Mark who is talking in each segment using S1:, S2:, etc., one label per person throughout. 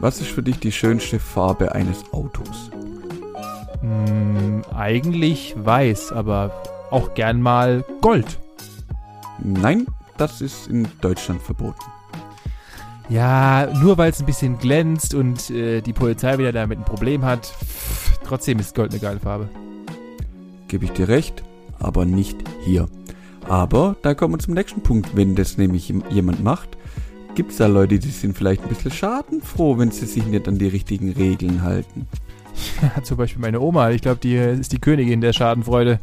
S1: was ist für dich die schönste Farbe eines Autos?
S2: Hm, eigentlich weiß, aber auch gern mal Gold.
S1: Nein, das ist in Deutschland verboten.
S2: Ja, nur weil es ein bisschen glänzt und äh, die Polizei wieder damit ein Problem hat, pff, trotzdem ist Gold eine geile Farbe.
S1: Gebe ich dir recht, aber nicht hier. Aber da kommen wir zum nächsten Punkt. Wenn das nämlich jemand macht, gibt es da Leute, die sind vielleicht ein bisschen schadenfroh, wenn sie sich nicht an die richtigen Regeln halten.
S2: Ja, zum Beispiel meine Oma. Ich glaube, die ist die Königin der Schadenfreude.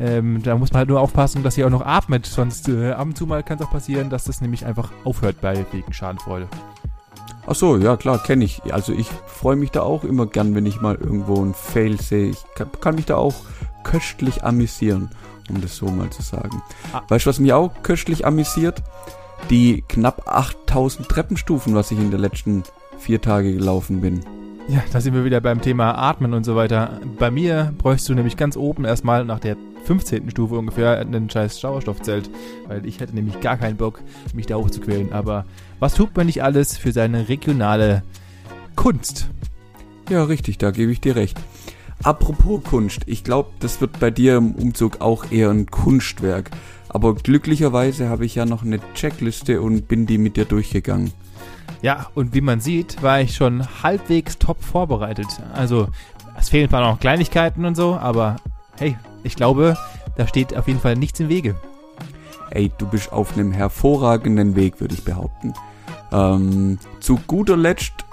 S2: Ähm, da muss man halt nur aufpassen, dass sie auch noch atmet. Sonst äh, ab und zu mal kann es auch passieren, dass das nämlich einfach aufhört bei wegen Schadenfreude.
S1: Ach so, ja klar, kenne ich. Also ich freue mich da auch immer gern, wenn ich mal irgendwo einen Fail sehe. Ich kann, kann mich da auch köstlich amüsieren, um das so mal zu sagen. Ah. Weißt du, was mich auch köstlich amüsiert? Die knapp 8000 Treppenstufen, was ich in den letzten vier Tage gelaufen bin.
S2: Ja, da sind wir wieder beim Thema Atmen und so weiter. Bei mir bräuchst du nämlich ganz oben erstmal nach der 15. Stufe ungefähr einen scheiß Sauerstoffzelt, weil ich hätte nämlich gar keinen Bock, mich da hochzuquälen. Aber was tut man nicht alles für seine regionale Kunst?
S1: Ja, richtig, da gebe ich dir recht. Apropos Kunst, ich glaube, das wird bei dir im Umzug auch eher ein Kunstwerk. Aber glücklicherweise habe ich ja noch eine Checkliste und bin die mit dir durchgegangen.
S2: Ja, und wie man sieht, war ich schon halbwegs top vorbereitet. Also, es fehlen zwar noch Kleinigkeiten und so, aber hey, ich glaube, da steht auf jeden Fall nichts im Wege.
S1: Ey, du bist auf einem hervorragenden Weg, würde ich behaupten. Ähm, zu guter Letzt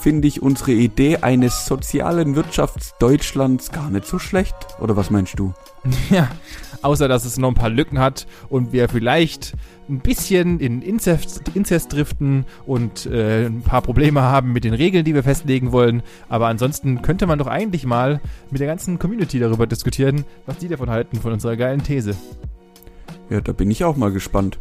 S1: finde ich unsere Idee eines sozialen Wirtschaftsdeutschlands gar nicht so schlecht. Oder was meinst du?
S2: Ja, außer dass es noch ein paar Lücken hat und wir vielleicht ein bisschen in Inzest, Inzest driften und äh, ein paar Probleme haben mit den Regeln, die wir festlegen wollen. Aber ansonsten könnte man doch eigentlich mal mit der ganzen Community darüber diskutieren, was die davon halten, von unserer geilen These.
S1: Ja, da bin ich auch mal gespannt.